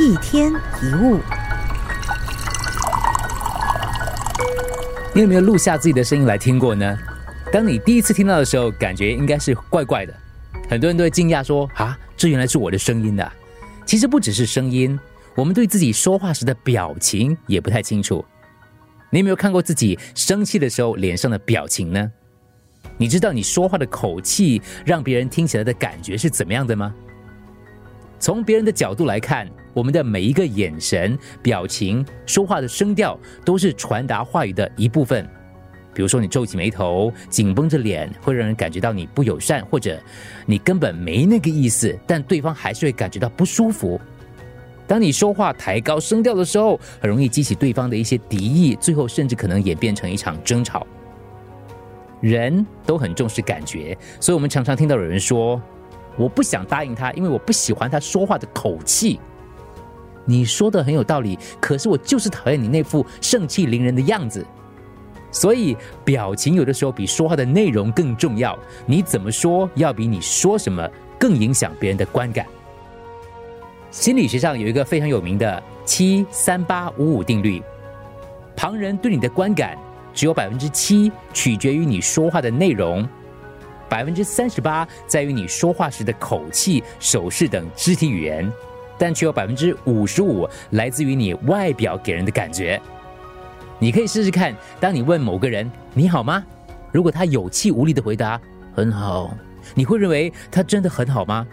一天一物，你有没有录下自己的声音来听过呢？当你第一次听到的时候，感觉应该是怪怪的，很多人都会惊讶说：“啊，这原来是我的声音啊！”其实不只是声音，我们对自己说话时的表情也不太清楚。你有没有看过自己生气的时候脸上的表情呢？你知道你说话的口气让别人听起来的感觉是怎么样的吗？从别人的角度来看，我们的每一个眼神、表情、说话的声调，都是传达话语的一部分。比如说，你皱起眉头、紧绷着脸，会让人感觉到你不友善，或者你根本没那个意思，但对方还是会感觉到不舒服。当你说话抬高声调的时候，很容易激起对方的一些敌意，最后甚至可能演变成一场争吵。人都很重视感觉，所以我们常常听到有人说。我不想答应他，因为我不喜欢他说话的口气。你说的很有道理，可是我就是讨厌你那副盛气凌人的样子。所以表情有的时候比说话的内容更重要。你怎么说，要比你说什么更影响别人的观感。心理学上有一个非常有名的七三八五五定律：旁人对你的观感只有百分之七取决于你说话的内容。百分之三十八在于你说话时的口气、手势等肢体语言，但却有百分之五十五来自于你外表给人的感觉。你可以试试看，当你问某个人“你好吗”，如果他有气无力的回答“很好”，你会认为他真的很好吗？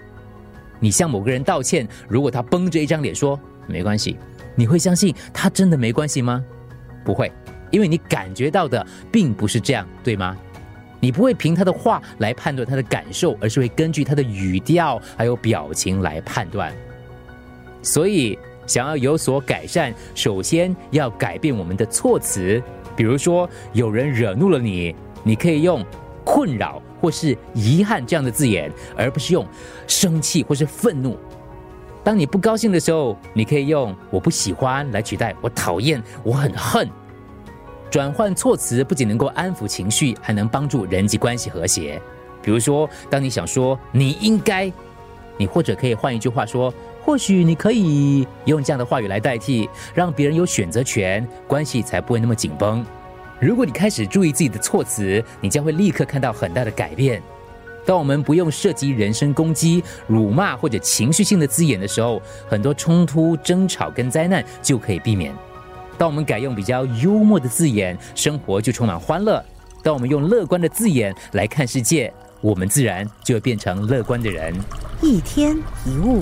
你向某个人道歉，如果他绷着一张脸说“没关系”，你会相信他真的没关系吗？不会，因为你感觉到的并不是这样，对吗？你不会凭他的话来判断他的感受，而是会根据他的语调还有表情来判断。所以，想要有所改善，首先要改变我们的措辞。比如说，有人惹怒了你，你可以用“困扰”或是“遗憾”这样的字眼，而不是用“生气”或是“愤怒”。当你不高兴的时候，你可以用“我不喜欢”来取代“我讨厌”“我很恨”。转换措辞不仅能够安抚情绪，还能帮助人际关系和谐。比如说，当你想说“你应该”，你或者可以换一句话说：“或许你可以用这样的话语来代替，让别人有选择权，关系才不会那么紧绷。”如果你开始注意自己的措辞，你将会立刻看到很大的改变。当我们不用涉及人身攻击、辱骂或者情绪性的字眼的时候，很多冲突、争吵跟灾难就可以避免。当我们改用比较幽默的字眼，生活就充满欢乐；当我们用乐观的字眼来看世界，我们自然就会变成乐观的人。一天一物，